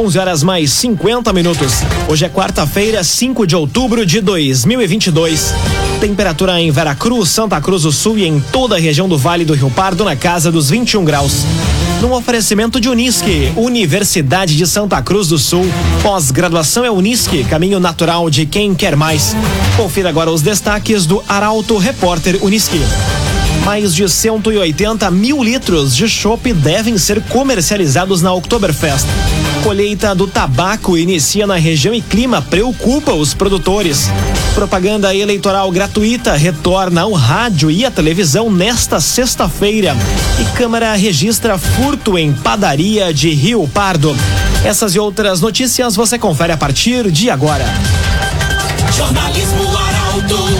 11 horas mais 50 minutos. Hoje é quarta-feira, 5 de outubro de 2022. Temperatura em Veracruz, Santa Cruz do Sul e em toda a região do Vale do Rio Pardo na casa dos 21 graus. Num oferecimento de Unisque, Universidade de Santa Cruz do Sul. Pós-graduação é Unisque, caminho natural de quem quer mais. Confira agora os destaques do Arauto Repórter Unisque. Mais de 180 mil litros de chopp devem ser comercializados na Oktoberfest. Colheita do tabaco inicia na região e clima preocupa os produtores. Propaganda eleitoral gratuita retorna ao rádio e à televisão nesta sexta-feira. E Câmara registra furto em padaria de Rio Pardo. Essas e outras notícias você confere a partir de agora. Jornalismo Arauto.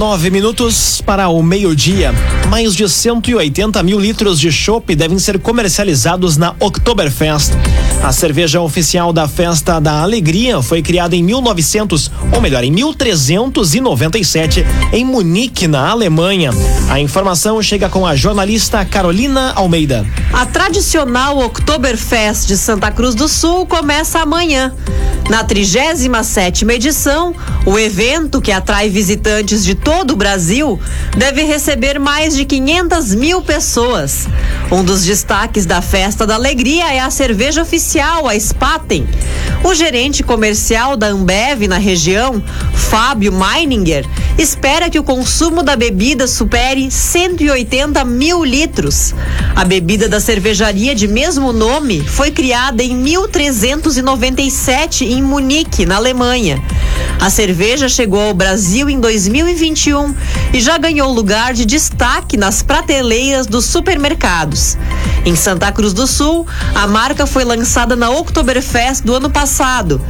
Nove minutos para o meio-dia. Mais de 180 mil litros de chopp devem ser comercializados na Oktoberfest. A cerveja oficial da Festa da Alegria foi criada em 1900, ou melhor, em 1397, em Munique, na Alemanha. A informação chega com a jornalista Carolina Almeida. A tradicional Oktoberfest de Santa Cruz do Sul começa amanhã. Na 37 edição, o evento, que atrai visitantes de todo o Brasil, deve receber mais de 500 mil pessoas. Um dos destaques da Festa da Alegria é a cerveja oficial, a Spaten. O gerente comercial da Ambev na região, Fábio Meininger, espera que o consumo da bebida supere 180 mil litros. A bebida da cervejaria de mesmo nome foi criada em 1397 em Munique, na Alemanha. A cerveja chegou ao Brasil em 2021 e já ganhou lugar de destaque nas prateleiras dos supermercados. Em Santa Cruz do Sul, a marca foi lançada na Oktoberfest do ano passado.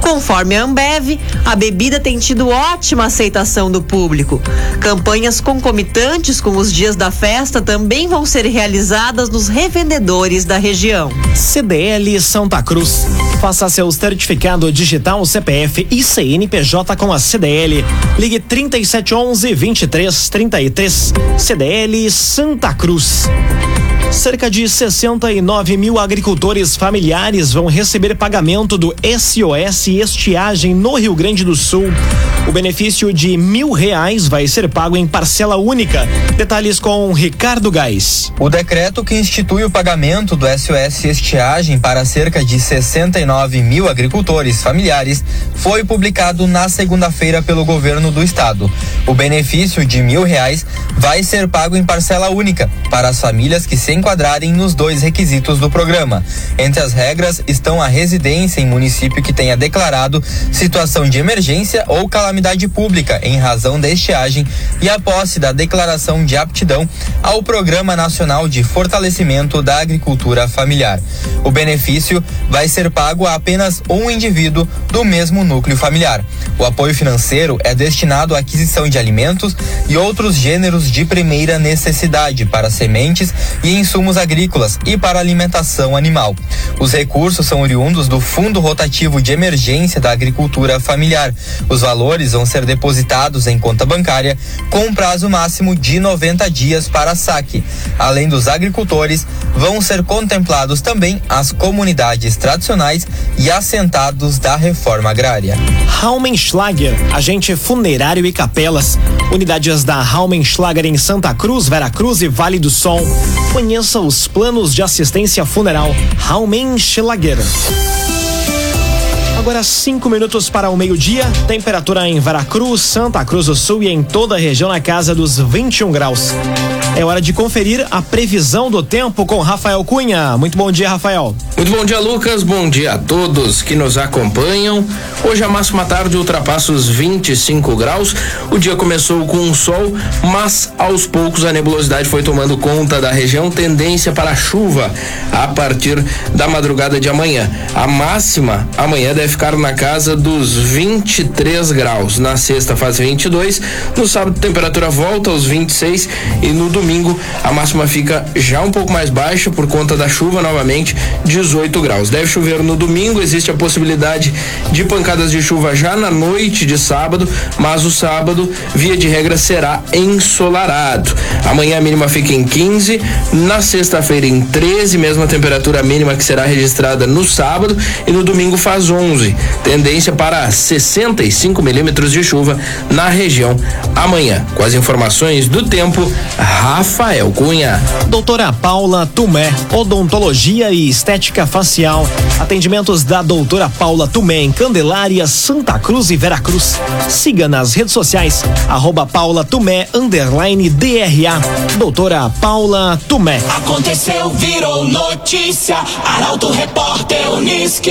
Conforme a Ambev, a bebida tem tido ótima aceitação do público. Campanhas concomitantes com os dias da festa também vão ser realizadas nos revendedores da região. CDL Santa Cruz. Faça seu certificado digital CPF e CNPJ com a CDL. Ligue 3711 2333. CDL Santa Cruz. Cerca de 69 mil agricultores familiares vão receber pagamento do SOS Estiagem no Rio Grande do Sul. O benefício de mil reais vai ser pago em parcela única. Detalhes com Ricardo Gás. O decreto que institui o pagamento do SOS Estiagem para cerca de 69 mil agricultores familiares foi publicado na segunda-feira pelo governo do estado. O benefício de mil reais vai ser pago em parcela única para as famílias que se enquadrarem nos dois requisitos do programa. Entre as regras estão a residência em município que tenha declarado situação de emergência ou calamidade pública em razão da estiagem e a posse da declaração de aptidão ao Programa Nacional de Fortalecimento da Agricultura Familiar. O benefício vai ser pago a apenas um indivíduo do mesmo núcleo familiar. O apoio financeiro é destinado à aquisição de alimentos e outros gêneros de primeira necessidade para sementes e insumos agrícolas e para alimentação animal. Os recursos são oriundos do Fundo Rotativo de Emergência da Agricultura Familiar. Os valores vão ser depositados em conta bancária com um prazo máximo de 90 dias para saque. Além dos agricultores, vão ser contemplados também as comunidades tradicionais e assentados da reforma agrária. Raumenschlager, agente funerário e capelas. Unidades da Raumenschlager em Santa Cruz, Veracruz e Vale do Sol. Os planos de assistência funeral Raumenschlager. Agora cinco minutos para o meio-dia. Temperatura em Veracruz, Santa Cruz do Sul e em toda a região na casa dos 21 graus. É hora de conferir a previsão do tempo com Rafael Cunha. Muito bom dia, Rafael. Muito bom dia, Lucas. Bom dia a todos que nos acompanham. Hoje a máxima tarde ultrapassa os 25 graus. O dia começou com um sol, mas aos poucos a nebulosidade foi tomando conta da região, tendência para chuva a partir da madrugada de amanhã. A máxima amanhã deve ficar na casa dos 23 graus. Na sexta faz 22, no sábado a temperatura volta aos 26 e no domingo a máxima fica já um pouco mais baixa por conta da chuva novamente, 18 graus. Deve chover no domingo, existe a possibilidade de pancadas de chuva já na noite de sábado, mas o sábado, via de regra, será ensolarado. Amanhã a mínima fica em 15, na sexta-feira em 13, mesma temperatura mínima que será registrada no sábado e no domingo faz 11. Tendência para 65 milímetros de chuva na região amanhã. Com as informações do tempo, Rafael Cunha. Doutora Paula Tumé, odontologia e estética facial. Atendimentos da doutora Paula Tumé em Candelária, Santa Cruz e Veracruz. Siga nas redes sociais, arroba Paula Tumé, underline DRA. Doutora Paula Tumé. Aconteceu, virou notícia. Arauto Repórter Uniski.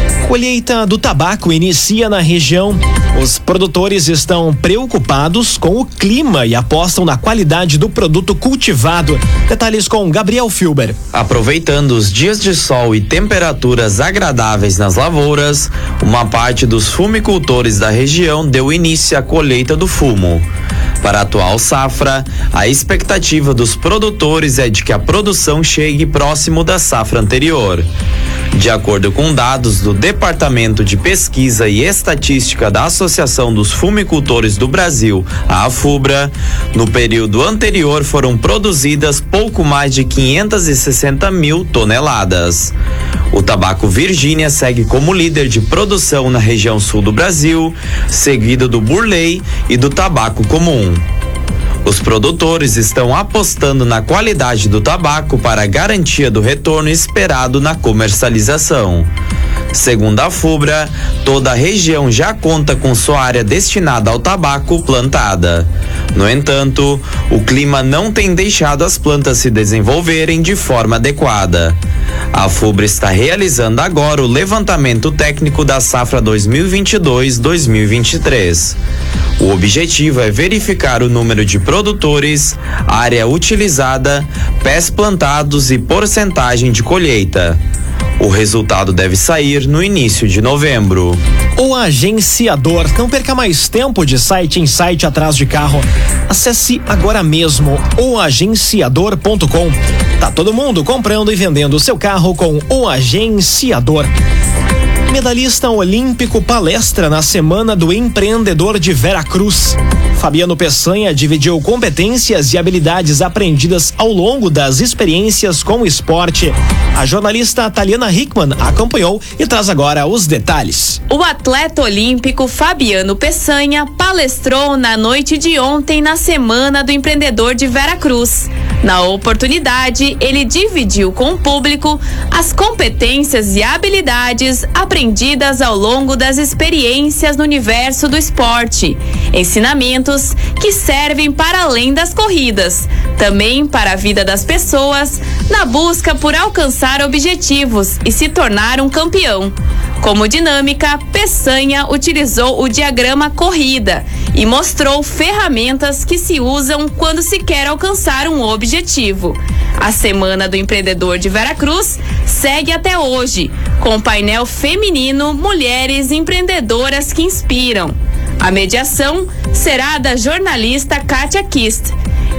Colheita do tabaco inicia na região. Os produtores estão preocupados com o clima e apostam na qualidade do produto cultivado. Detalhes com Gabriel Filber. Aproveitando os dias de sol e temperaturas agradáveis nas lavouras, uma parte dos fumicultores da região deu início à colheita do fumo. Para a atual safra, a expectativa dos produtores é de que a produção chegue próximo da safra anterior. De acordo com dados do Departamento de Pesquisa e Estatística da Associação dos Fumicultores do Brasil, a AFUBRA, no período anterior foram produzidas pouco mais de 560 mil toneladas. O tabaco Virgínia segue como líder de produção na região sul do Brasil, seguido do burley e do tabaco comum. Os produtores estão apostando na qualidade do tabaco para garantia do retorno esperado na comercialização. Segundo a FUBRA, toda a região já conta com sua área destinada ao tabaco plantada. No entanto, o clima não tem deixado as plantas se desenvolverem de forma adequada. A FUBRA está realizando agora o levantamento técnico da safra 2022-2023. O objetivo é verificar o número de produtores, área utilizada, pés plantados e porcentagem de colheita. O resultado deve sair no início de novembro. O agenciador. Não perca mais tempo de site em site atrás de carro. Acesse agora mesmo oagenciador.com. Tá todo mundo comprando e vendendo seu carro com o agenciador. Medalhista olímpico palestra na Semana do Empreendedor de Veracruz. Fabiano Peçanha dividiu competências e habilidades aprendidas ao longo das experiências com o esporte. A jornalista Taliana Hickman acompanhou e traz agora os detalhes. O atleta olímpico Fabiano Peçanha palestrou na noite de ontem na Semana do Empreendedor de Veracruz. Na oportunidade, ele dividiu com o público as competências e habilidades aprendidas ao longo das experiências no universo do esporte. Ensinamentos que servem para além das corridas, também para a vida das pessoas, na busca por alcançar objetivos e se tornar um campeão. Como dinâmica, Peçanha utilizou o diagrama corrida e mostrou ferramentas que se usam quando se quer alcançar um objetivo. A Semana do Empreendedor de Veracruz segue até hoje, com painel feminino Mulheres Empreendedoras que Inspiram. A mediação será da jornalista Kátia Kist.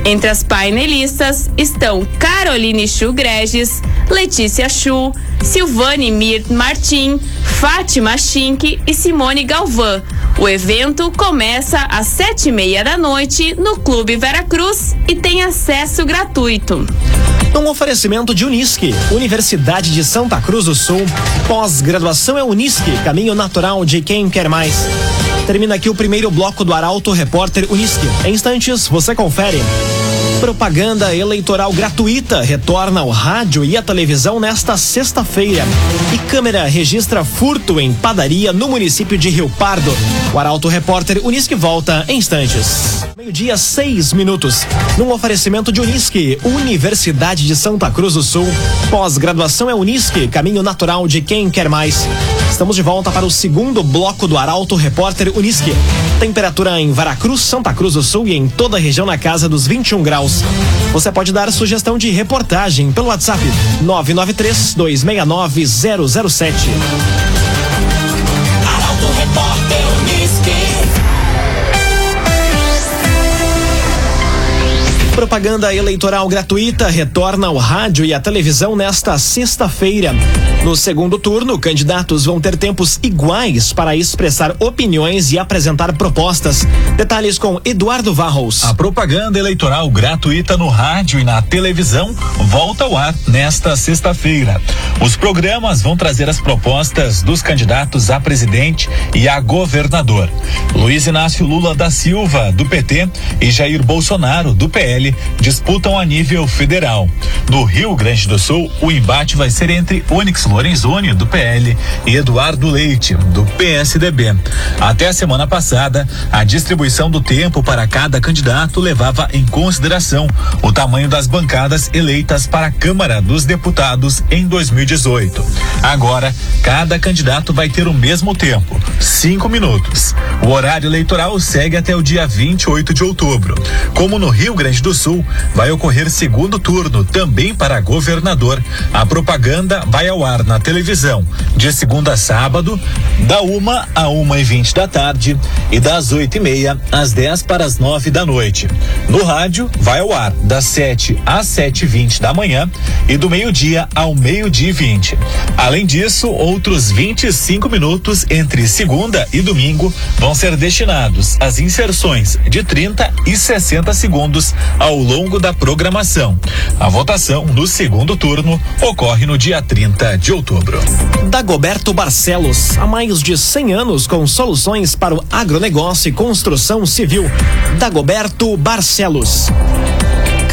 Entre as painelistas estão Caroline Chu Greges, Letícia Chu, Silvane Mir Martim, Fátima Schink e Simone Galvão. O evento começa às sete e meia da noite no Clube Veracruz e tem acesso gratuito. Um oferecimento de Unisque, Universidade de Santa Cruz do Sul. Pós-graduação é Unisque, caminho natural de quem quer mais. Termina aqui o primeiro bloco do Arauto Repórter Unisque. Em instantes, você confere. Propaganda eleitoral gratuita retorna ao rádio e à televisão nesta sexta-feira. E câmera registra furto em padaria no município de Rio Pardo. O Arauto Repórter Unisque volta em instantes. Meio-dia, seis minutos. Num oferecimento de Unisque, Universidade de Santa Cruz do Sul. Pós-graduação é Unisque, caminho natural de quem quer mais. Estamos de volta para o segundo bloco do Arauto Repórter Unisque. Temperatura em Veracruz, Santa Cruz do Sul e em toda a região na casa dos 21 graus. Você pode dar sugestão de reportagem pelo WhatsApp 993 269 007. Arauto Repórter Propaganda eleitoral gratuita retorna ao rádio e à televisão nesta sexta-feira. No segundo turno, candidatos vão ter tempos iguais para expressar opiniões e apresentar propostas. Detalhes com Eduardo Varros. A propaganda eleitoral gratuita no rádio e na televisão volta ao ar nesta sexta-feira. Os programas vão trazer as propostas dos candidatos a presidente e a governador. Luiz Inácio Lula da Silva, do PT, e Jair Bolsonaro, do PL, disputam a nível federal. No Rio Grande do Sul, o embate vai ser entre Onyx Lorenzoni, do PL, e Eduardo Leite, do PSDB. Até a semana passada, a distribuição do tempo para cada candidato levava em consideração o tamanho das bancadas eleitas para a Câmara dos Deputados em 2018. Agora, cada candidato vai ter o mesmo tempo, cinco minutos. O horário eleitoral segue até o dia 28 de outubro. Como no Rio Grande do Sul, vai ocorrer segundo turno também para governador. A propaganda vai ao ar na televisão de segunda a sábado, da uma a uma e vinte da tarde e das oito e meia às 10 para as nove da noite. No rádio, vai ao ar das sete às sete e vinte da manhã e do meio-dia ao meio-dia e vinte. Além disso, outros 25 minutos entre segunda e domingo vão ser destinados às inserções de 30 e 60 segundos ao longo da programação. A votação no segundo turno ocorre no dia 30 de outubro. Dagoberto Barcelos, há mais de 100 anos com soluções para o agronegócio e construção civil. Dagoberto Barcelos.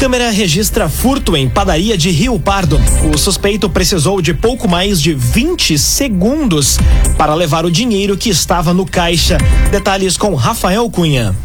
Câmera registra furto em padaria de Rio Pardo. O suspeito precisou de pouco mais de 20 segundos para levar o dinheiro que estava no caixa. Detalhes com Rafael Cunha.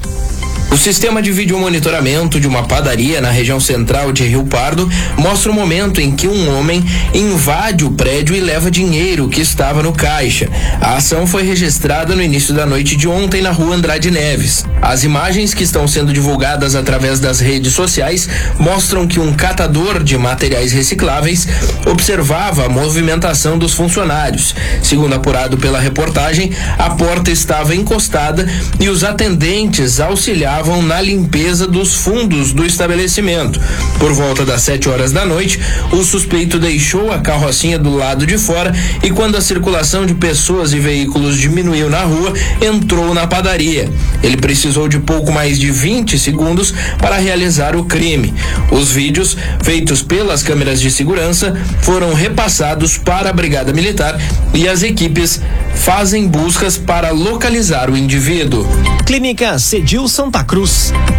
O sistema de vídeo monitoramento de uma padaria na região central de Rio Pardo mostra o momento em que um homem invade o prédio e leva dinheiro que estava no caixa. A ação foi registrada no início da noite de ontem na rua Andrade Neves. As imagens que estão sendo divulgadas através das redes sociais mostram que um catador de materiais recicláveis observava a movimentação dos funcionários. Segundo apurado pela reportagem, a porta estava encostada e os atendentes auxiliavam na limpeza dos fundos do estabelecimento. Por volta das 7 horas da noite, o suspeito deixou a carrocinha do lado de fora e, quando a circulação de pessoas e veículos diminuiu na rua, entrou na padaria. Ele precisou de pouco mais de 20 segundos para realizar o crime. Os vídeos, feitos pelas câmeras de segurança, foram repassados para a Brigada Militar e as equipes fazem buscas para localizar o indivíduo. Clínica Cedil Santa Cruz.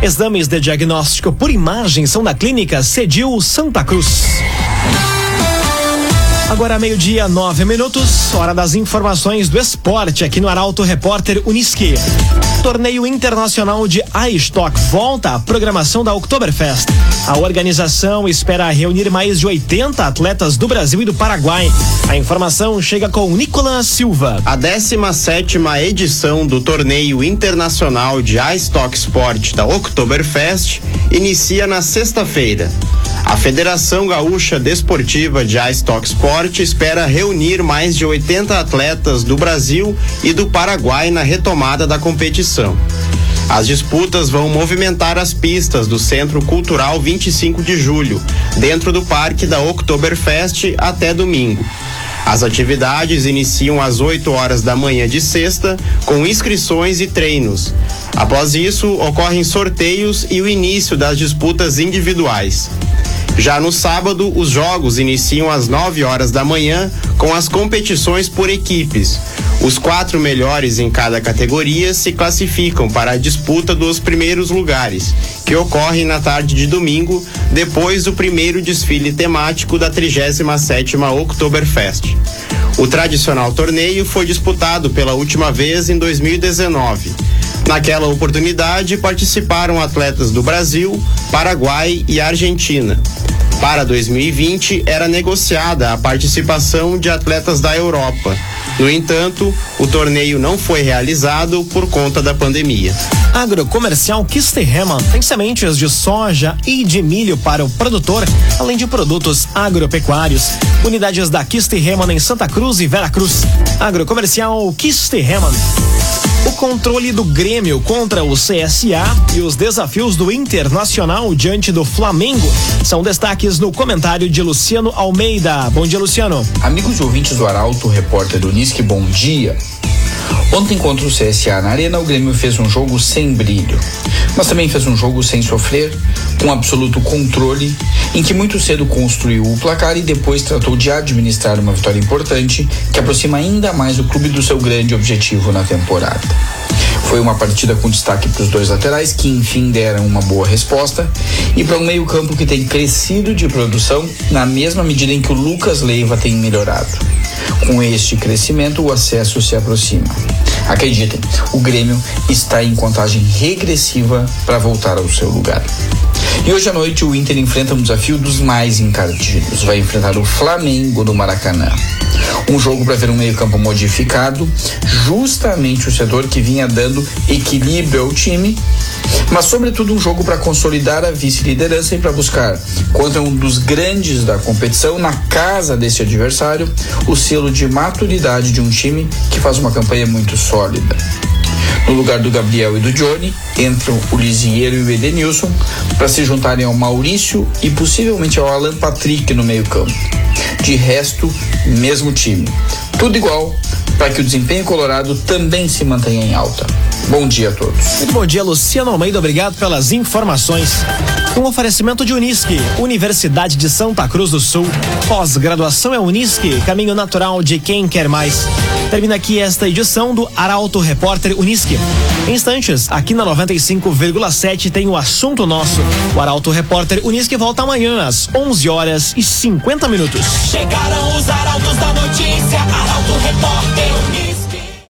Exames de diagnóstico por imagem são da Clínica Cedil Santa Cruz. Agora meio-dia, nove minutos, hora das informações do esporte aqui no Arauto Repórter Uniski. Torneio Internacional de iStock volta à programação da Oktoberfest. A organização espera reunir mais de 80 atletas do Brasil e do Paraguai. A informação chega com Nicolas Silva. A 17 edição do Torneio Internacional de iStock Sport da Oktoberfest inicia na sexta-feira. A Federação Gaúcha Desportiva de iStock Sport espera reunir mais de 80 atletas do Brasil e do Paraguai na retomada da competição. As disputas vão movimentar as pistas do Centro Cultural 25 de Julho, dentro do Parque da Oktoberfest até domingo. As atividades iniciam às 8 horas da manhã de sexta, com inscrições e treinos. Após isso, ocorrem sorteios e o início das disputas individuais. Já no sábado, os jogos iniciam às 9 horas da manhã com as competições por equipes. Os quatro melhores em cada categoria se classificam para a disputa dos primeiros lugares, que ocorre na tarde de domingo, depois do primeiro desfile temático da 37ª Oktoberfest. O tradicional torneio foi disputado pela última vez em 2019. Naquela oportunidade participaram atletas do Brasil, Paraguai e Argentina. Para 2020 era negociada a participação de atletas da Europa. No entanto, o torneio não foi realizado por conta da pandemia. Agrocomercial Kisterreman tem sementes de soja e de milho para o produtor, além de produtos agropecuários. Unidades da Kisterreman em Santa Cruz e Veracruz. Agrocomercial Kisterreman o controle do Grêmio contra o CSA e os desafios do Internacional diante do Flamengo são destaques no comentário de Luciano Almeida. Bom dia, Luciano. Amigos ouvintes do Arauto, repórter do Unisque, bom dia. Ontem contra o CSA na Arena, o Grêmio fez um jogo sem brilho, mas também fez um jogo sem sofrer, com absoluto controle, em que muito cedo construiu o placar e depois tratou de administrar uma vitória importante que aproxima ainda mais o clube do seu grande objetivo na temporada. Foi uma partida com destaque para os dois laterais, que enfim deram uma boa resposta, e para um meio-campo que tem crescido de produção na mesma medida em que o Lucas Leiva tem melhorado. Com este crescimento, o acesso se aproxima. Acreditem, o Grêmio está em contagem regressiva para voltar ao seu lugar. E hoje à noite o Inter enfrenta um desafio dos mais encardidos. Vai enfrentar o Flamengo no Maracanã. Um jogo para ver um meio-campo modificado, justamente o setor que vinha dando equilíbrio ao time, mas sobretudo um jogo para consolidar a vice-liderança e para buscar, contra um dos grandes da competição, na casa desse adversário, o selo de maturidade de um time que faz uma campanha muito sólida. No lugar do Gabriel e do Johnny, entram o Lisieiro e o Edenilson para se juntarem ao Maurício e possivelmente ao Alan Patrick no meio-campo. De resto, mesmo time. Tudo igual para que o desempenho colorado também se mantenha em alta. Bom dia a todos. Muito bom dia, Luciano Almeida. Obrigado pelas informações. Um oferecimento de Unisque, Universidade de Santa Cruz do Sul. Pós-graduação é Unisque, caminho natural de quem quer mais. Termina aqui esta edição do Arauto Repórter Unisque. Em instantes, aqui na 95,7 tem o assunto nosso. O Arauto Repórter Unisque volta amanhã às 11 horas e 50 minutos. Chegaram os arautos da notícia.